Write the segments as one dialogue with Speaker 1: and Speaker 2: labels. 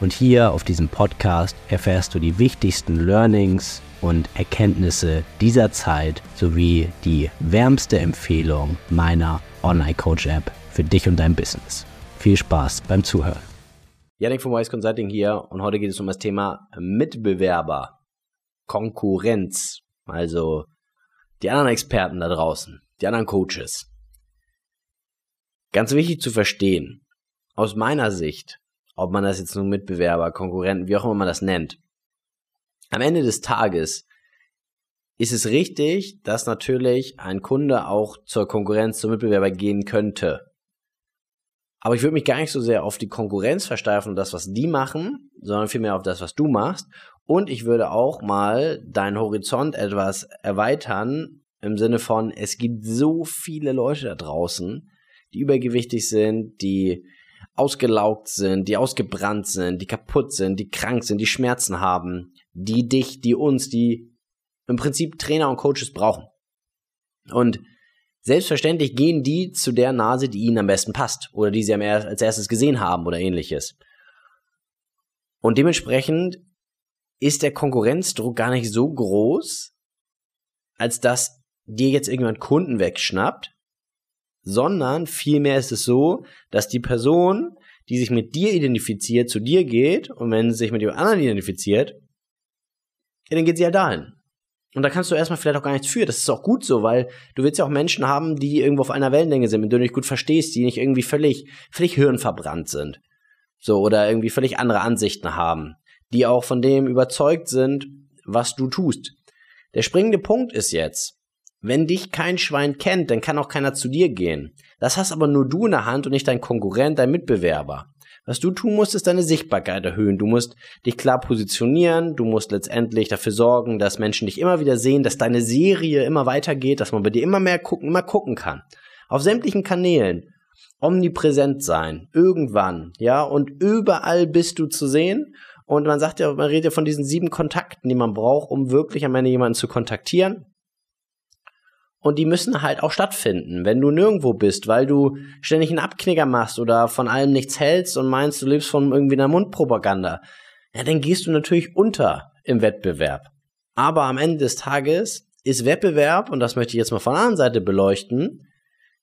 Speaker 1: und hier auf diesem Podcast erfährst du die wichtigsten Learnings und Erkenntnisse dieser Zeit sowie die wärmste Empfehlung meiner Online Coach App für dich und dein Business. Viel Spaß beim Zuhören.
Speaker 2: Yannick von Wise Consulting hier und heute geht es um das Thema Mitbewerber, Konkurrenz, also die anderen Experten da draußen, die anderen Coaches. Ganz wichtig zu verstehen, aus meiner Sicht, ob man das jetzt nun Mitbewerber, Konkurrenten, wie auch immer man das nennt, am Ende des Tages ist es richtig, dass natürlich ein Kunde auch zur Konkurrenz, zum Mitbewerber gehen könnte. Aber ich würde mich gar nicht so sehr auf die Konkurrenz versteifen und das, was die machen, sondern vielmehr auf das, was du machst. Und ich würde auch mal deinen Horizont etwas erweitern im Sinne von, es gibt so viele Leute da draußen, die übergewichtig sind, die ausgelaugt sind, die ausgebrannt sind, die kaputt sind, die krank sind, die Schmerzen haben, die dich, die uns, die im Prinzip Trainer und Coaches brauchen. Und Selbstverständlich gehen die zu der Nase, die ihnen am besten passt oder die sie als erstes gesehen haben oder ähnliches. Und dementsprechend ist der Konkurrenzdruck gar nicht so groß, als dass dir jetzt irgendwann Kunden wegschnappt, sondern vielmehr ist es so, dass die Person, die sich mit dir identifiziert, zu dir geht und wenn sie sich mit dem anderen identifiziert, ja, dann geht sie ja dahin. Und da kannst du erstmal vielleicht auch gar nichts für. Das ist auch gut so, weil du willst ja auch Menschen haben, die irgendwo auf einer Wellenlänge sind, mit denen du dich gut verstehst, die nicht irgendwie völlig, völlig hirnverbrannt sind. So, oder irgendwie völlig andere Ansichten haben. Die auch von dem überzeugt sind, was du tust. Der springende Punkt ist jetzt, wenn dich kein Schwein kennt, dann kann auch keiner zu dir gehen. Das hast aber nur du in der Hand und nicht dein Konkurrent, dein Mitbewerber. Was du tun musst, ist deine Sichtbarkeit erhöhen. Du musst dich klar positionieren. Du musst letztendlich dafür sorgen, dass Menschen dich immer wieder sehen, dass deine Serie immer weitergeht, dass man bei dir immer mehr gucken, immer gucken kann. Auf sämtlichen Kanälen. Omnipräsent sein. Irgendwann. Ja, und überall bist du zu sehen. Und man sagt ja, man redet ja von diesen sieben Kontakten, die man braucht, um wirklich am Ende jemanden zu kontaktieren und die müssen halt auch stattfinden. Wenn du nirgendwo bist, weil du ständig einen Abknicker machst oder von allem nichts hältst und meinst, du lebst von irgendwie einer Mundpropaganda, ja, dann gehst du natürlich unter im Wettbewerb. Aber am Ende des Tages ist Wettbewerb, und das möchte ich jetzt mal von der anderen Seite beleuchten,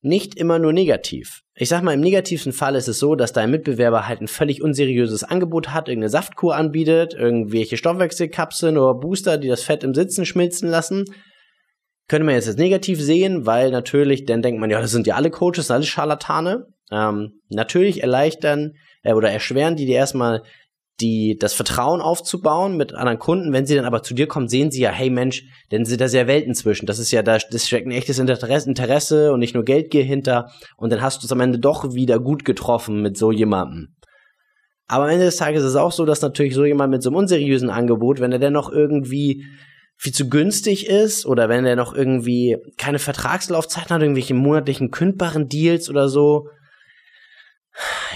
Speaker 2: nicht immer nur negativ. Ich sag mal, im negativsten Fall ist es so, dass dein Mitbewerber halt ein völlig unseriöses Angebot hat, irgendeine Saftkur anbietet, irgendwelche Stoffwechselkapseln oder Booster, die das Fett im Sitzen schmilzen lassen könnte man jetzt als negativ sehen, weil natürlich, dann denkt man, ja, das sind ja alle Coaches, alle Scharlatane. Ähm, natürlich erleichtern äh, oder erschweren die dir erstmal die, das Vertrauen aufzubauen mit anderen Kunden. Wenn sie dann aber zu dir kommen, sehen sie ja, hey Mensch, denn sind da sehr Welten zwischen. Das ist ja, da das steckt ein echtes Interesse, Interesse und nicht nur Geldgier hinter. Und dann hast du es am Ende doch wieder gut getroffen mit so jemandem. Aber am Ende des Tages ist es auch so, dass natürlich so jemand mit so einem unseriösen Angebot, wenn er dann noch irgendwie viel zu günstig ist oder wenn er noch irgendwie keine Vertragslaufzeit hat, irgendwelche monatlichen kündbaren Deals oder so,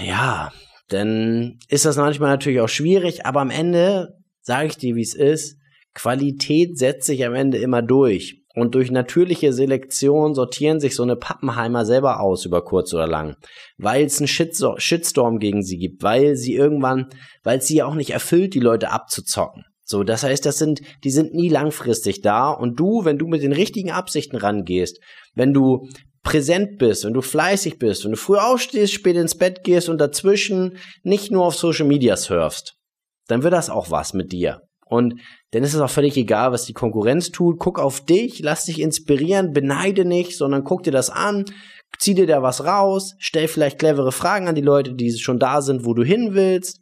Speaker 2: ja, dann ist das manchmal natürlich auch schwierig, aber am Ende sage ich dir, wie es ist, Qualität setzt sich am Ende immer durch. Und durch natürliche Selektion sortieren sich so eine Pappenheimer selber aus über kurz oder lang, weil es einen Shitstorm gegen sie gibt, weil sie irgendwann, weil es sie auch nicht erfüllt, die Leute abzuzocken. So, das heißt, das sind, die sind nie langfristig da. Und du, wenn du mit den richtigen Absichten rangehst, wenn du präsent bist, wenn du fleißig bist, wenn du früh aufstehst, spät ins Bett gehst und dazwischen nicht nur auf Social Media surfst, dann wird das auch was mit dir. Und dann ist es auch völlig egal, was die Konkurrenz tut. Guck auf dich, lass dich inspirieren, beneide nicht, sondern guck dir das an, zieh dir da was raus, stell vielleicht clevere Fragen an die Leute, die schon da sind, wo du hin willst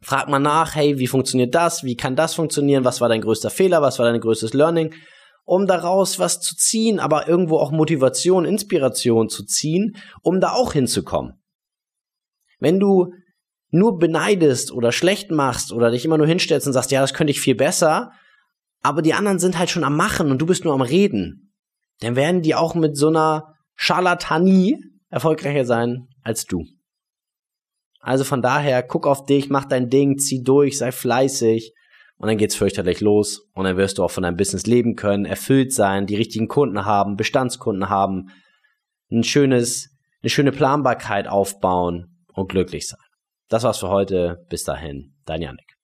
Speaker 2: Frag mal nach, hey, wie funktioniert das? Wie kann das funktionieren? Was war dein größter Fehler? Was war dein größtes Learning? Um daraus was zu ziehen, aber irgendwo auch Motivation, Inspiration zu ziehen, um da auch hinzukommen. Wenn du nur beneidest oder schlecht machst oder dich immer nur hinstellst und sagst, ja, das könnte ich viel besser, aber die anderen sind halt schon am Machen und du bist nur am Reden, dann werden die auch mit so einer Charlatanie erfolgreicher sein als du. Also von daher, guck auf dich, mach dein Ding, zieh durch, sei fleißig und dann geht's fürchterlich los und dann wirst du auch von deinem Business leben können, erfüllt sein, die richtigen Kunden haben, Bestandskunden haben, ein schönes, eine schöne Planbarkeit aufbauen und glücklich sein. Das war's für heute. Bis dahin, dein Janik.